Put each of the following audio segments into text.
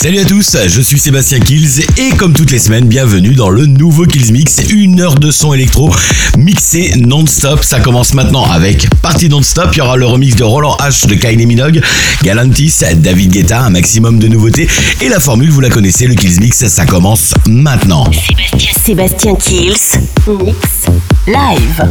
Salut à tous, je suis Sébastien Kills et comme toutes les semaines, bienvenue dans le nouveau Kills Mix, une heure de son électro mixé non-stop. Ça commence maintenant avec Partie non-stop, il y aura le remix de Roland H de Kylie Minogue, Galantis, David Guetta, un maximum de nouveautés et la formule, vous la connaissez, le Kills Mix, ça commence maintenant. Sébastien, Sébastien Kills, Mix, live.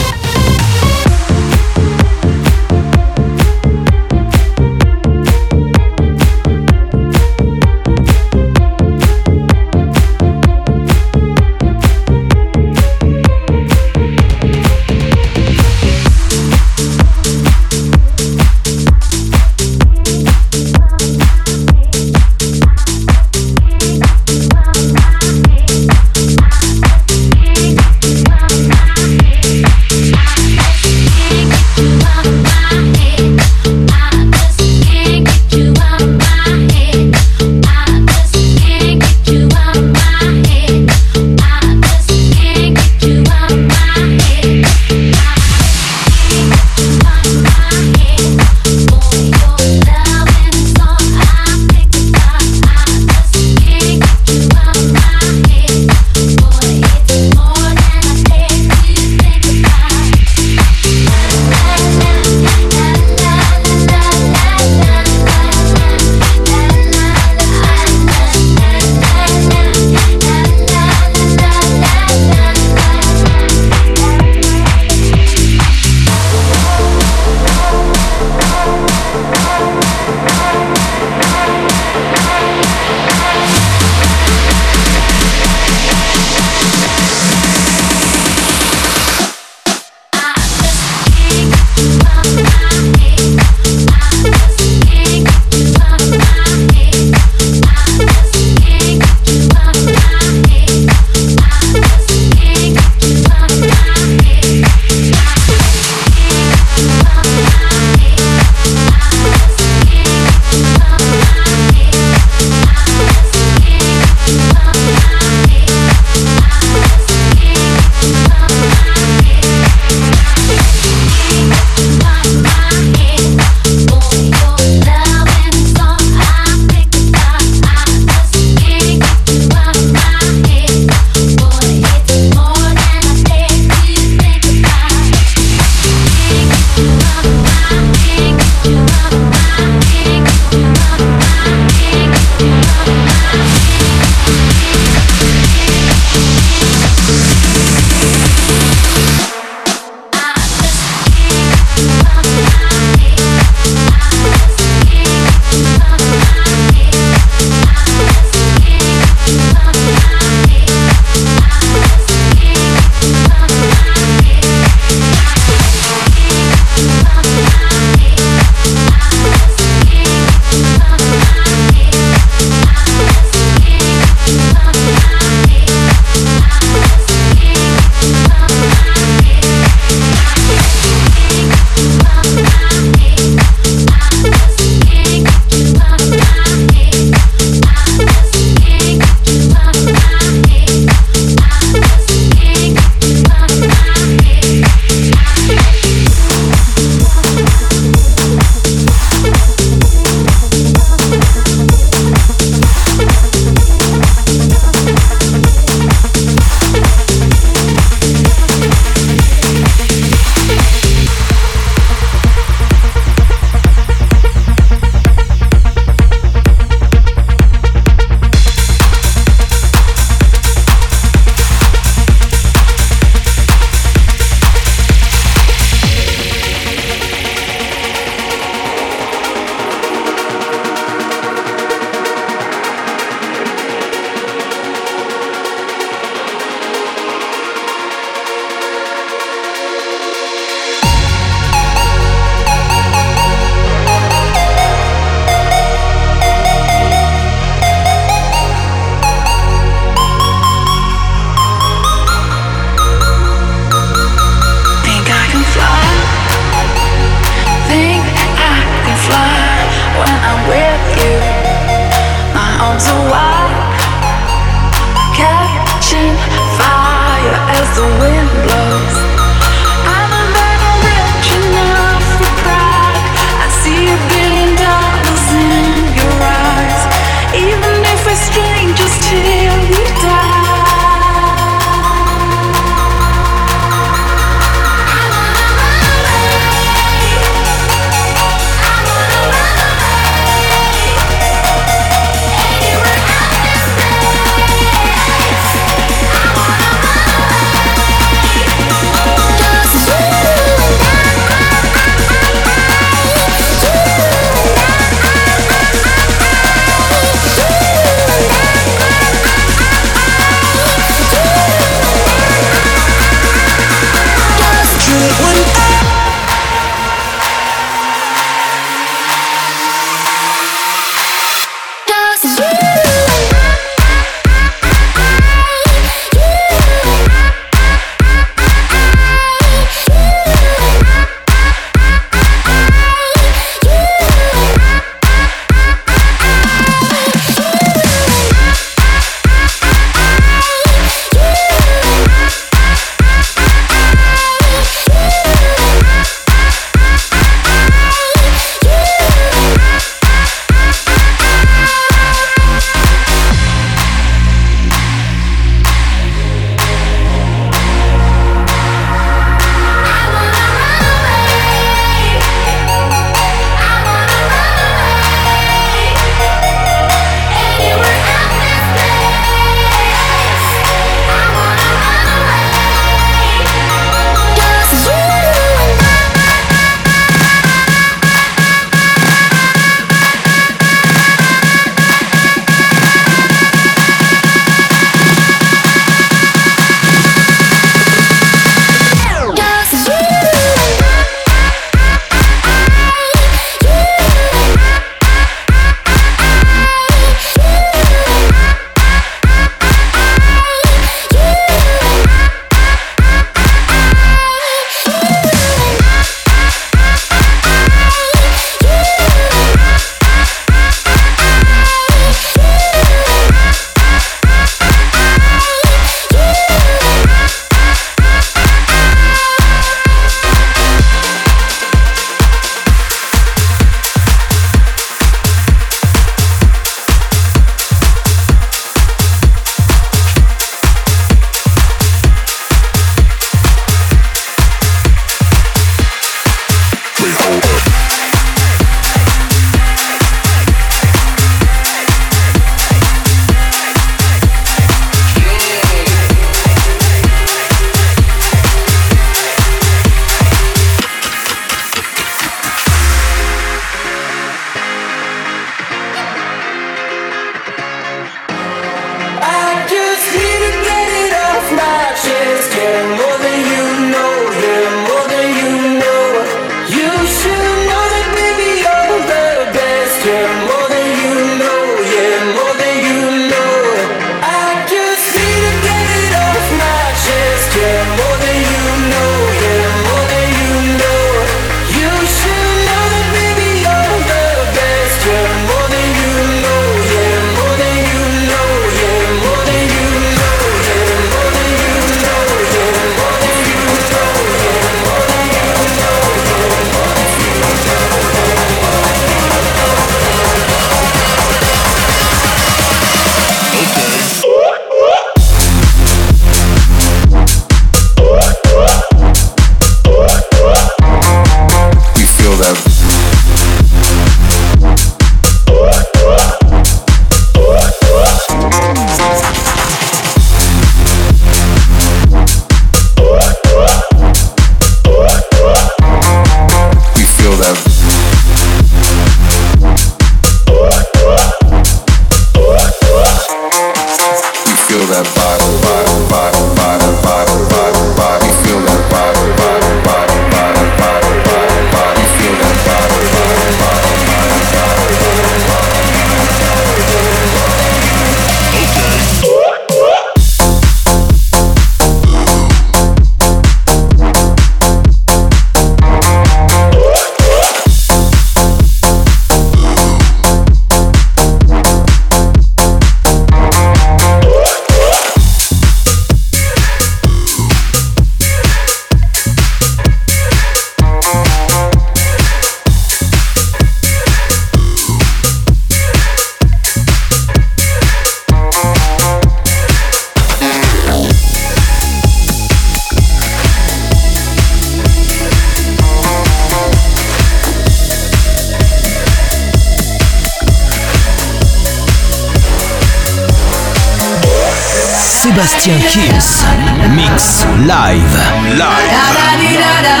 Sébastien Kills, mix live. Live.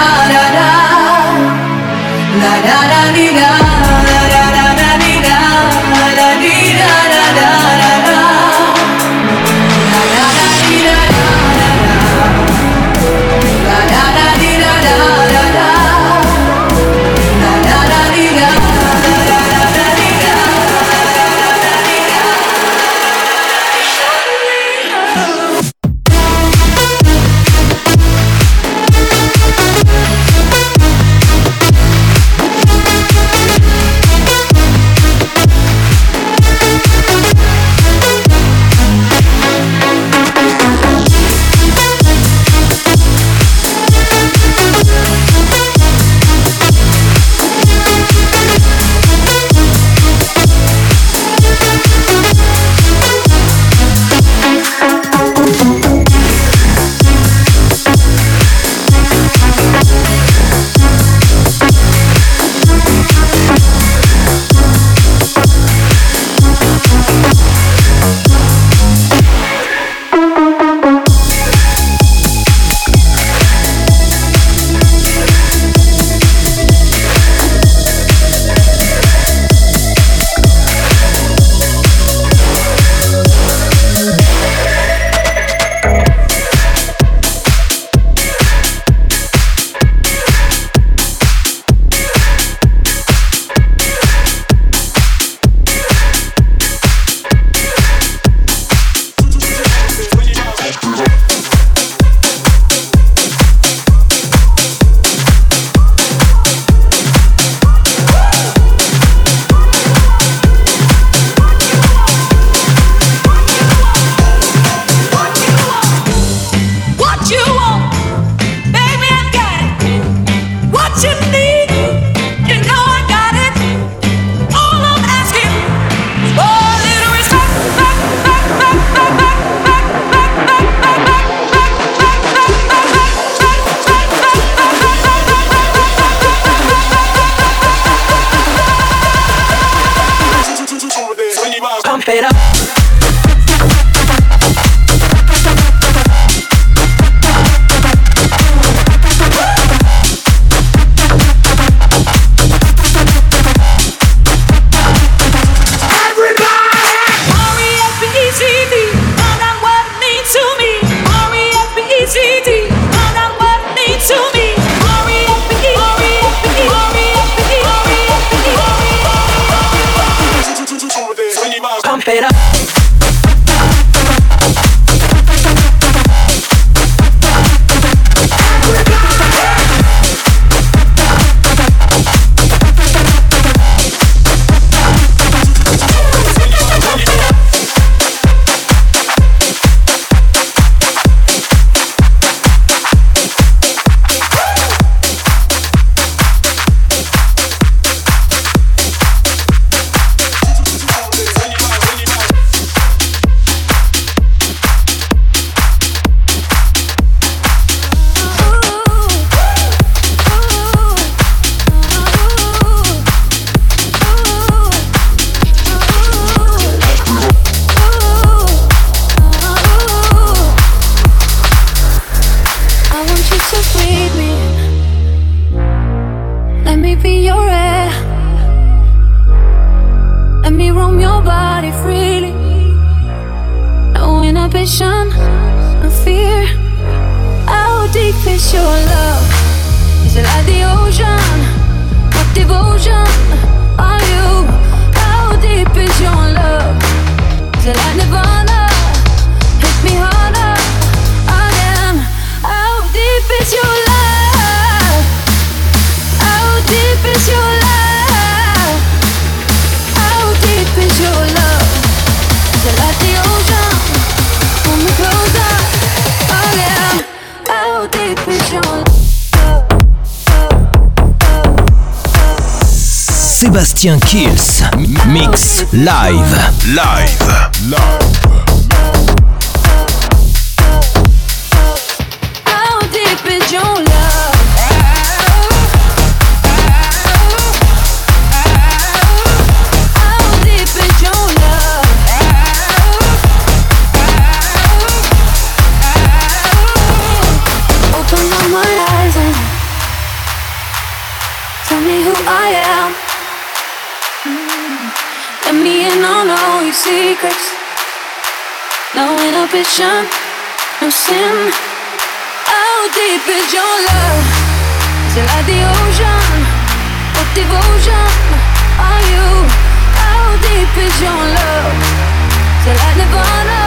musicien Kills. Mix live. Live. deep is your love? Is it like the ocean? What devotion are you? How deep is your love? Is it like Nirvana?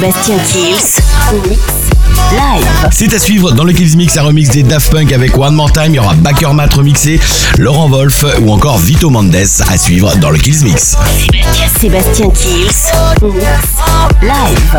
Sébastien Kills. Live. C'est à suivre dans le Kills Mix, un remix des Daft Punk avec One More Time. Il y aura Backer Mat remixé, Laurent Wolf ou encore Vito Mendes à suivre dans le Kills Mix. Sébastien Kills. Live.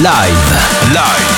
Live. Live.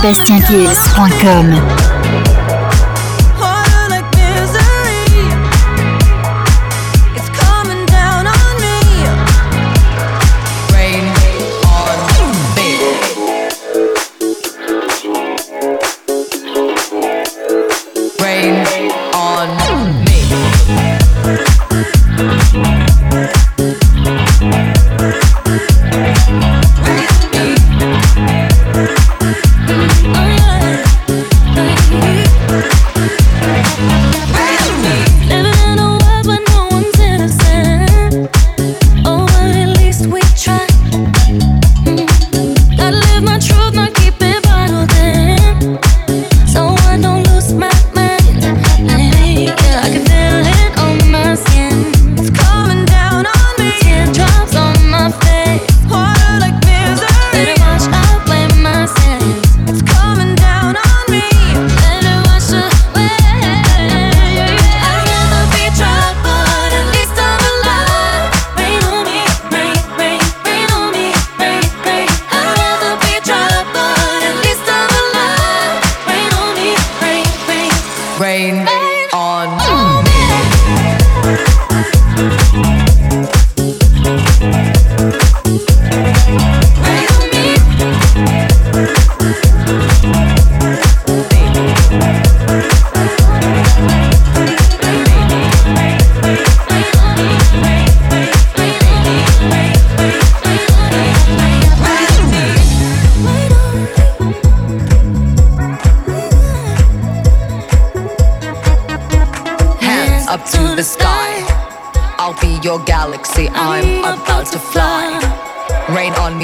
SébastienKills.com.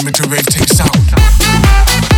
Unlimited Rave takes out.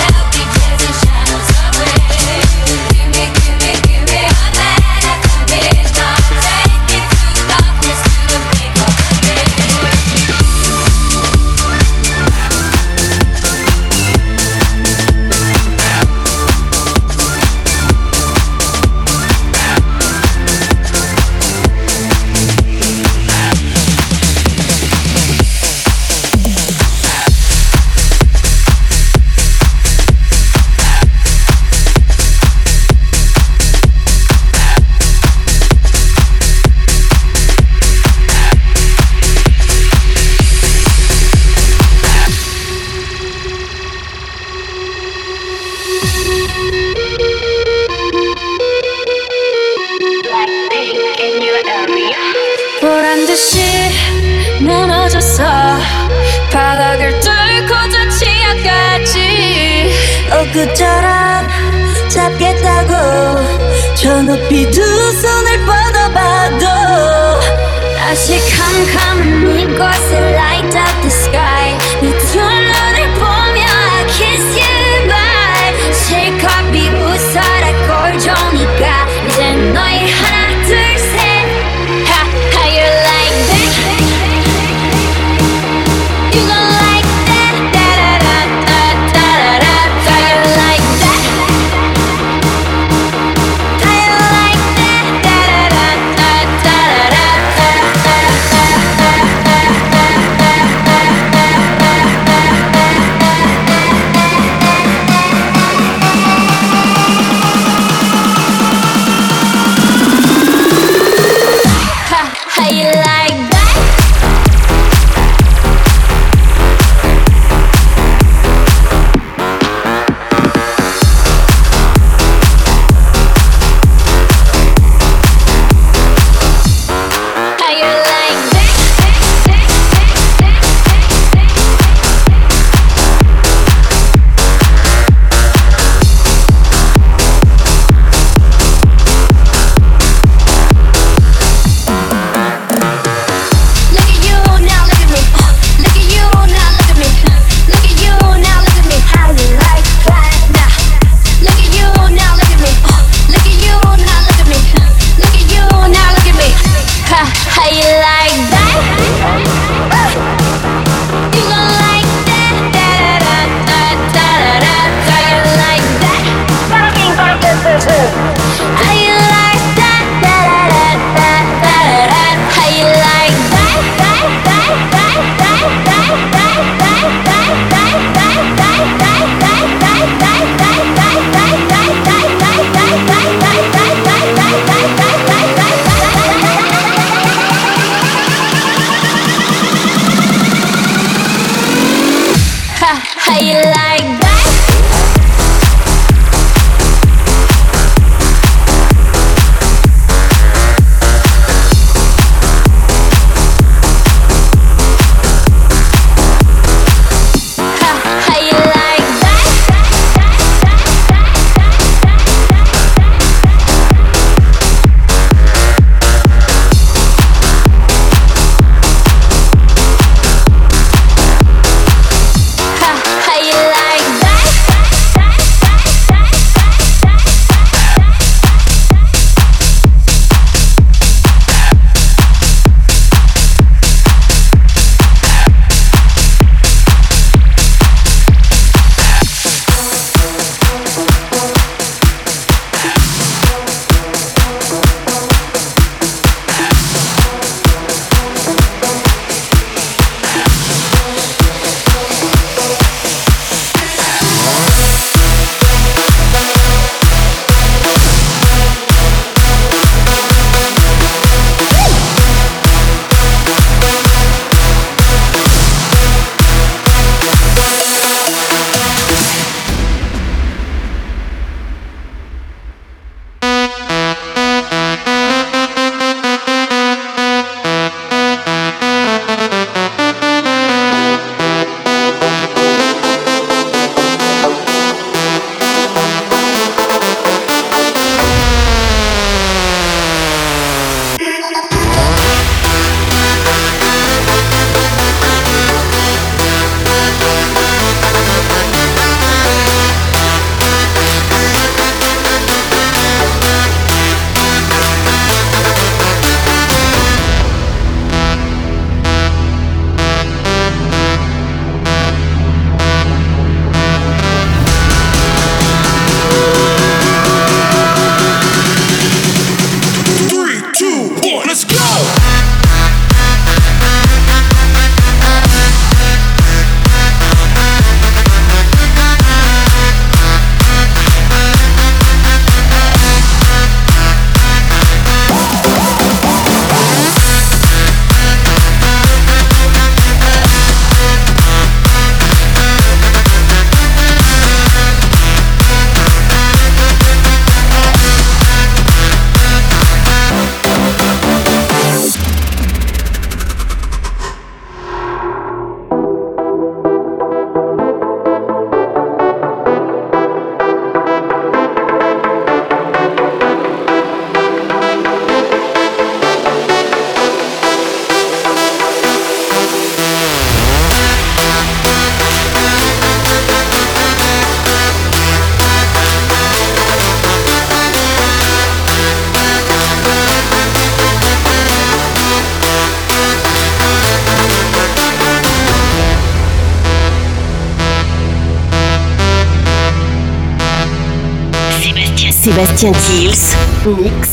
Sébastien Kills, Mix,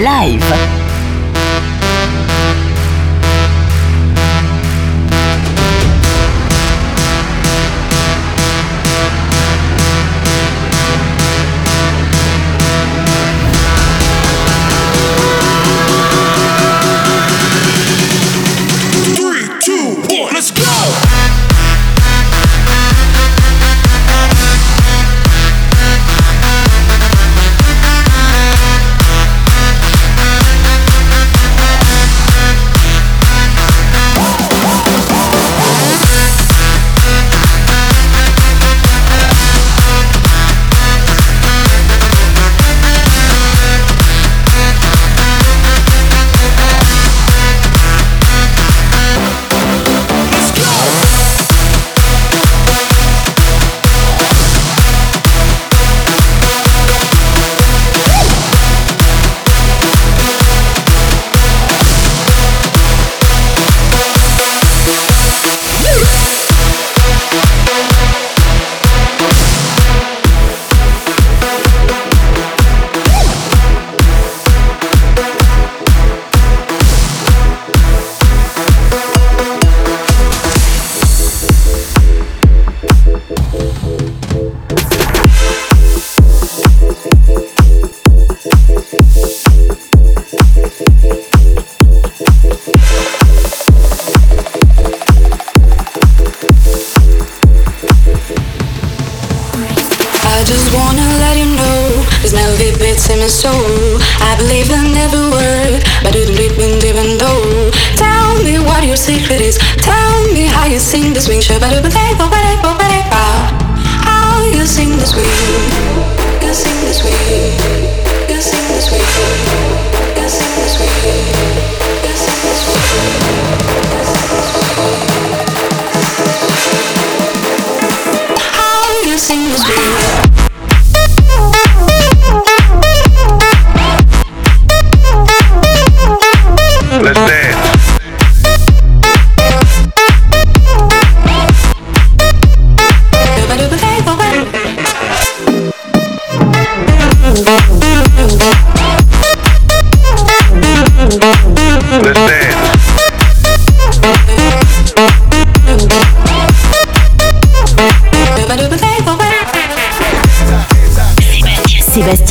Live. Let's go!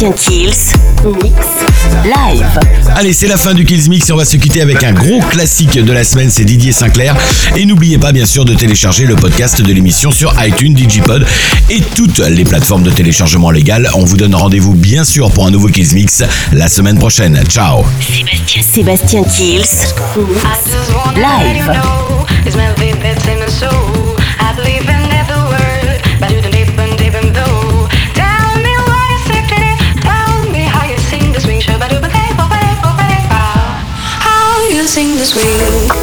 Sébastien Kills, Mix, Live. Allez, c'est la fin du Kills Mix et on va se quitter avec un gros classique de la semaine, c'est Didier Sinclair. Et n'oubliez pas bien sûr de télécharger le podcast de l'émission sur iTunes, Digipod et toutes les plateformes de téléchargement légales. On vous donne rendez-vous bien sûr pour un nouveau Kills Mix la semaine prochaine. Ciao Sébastien Kills, Live. sing this way.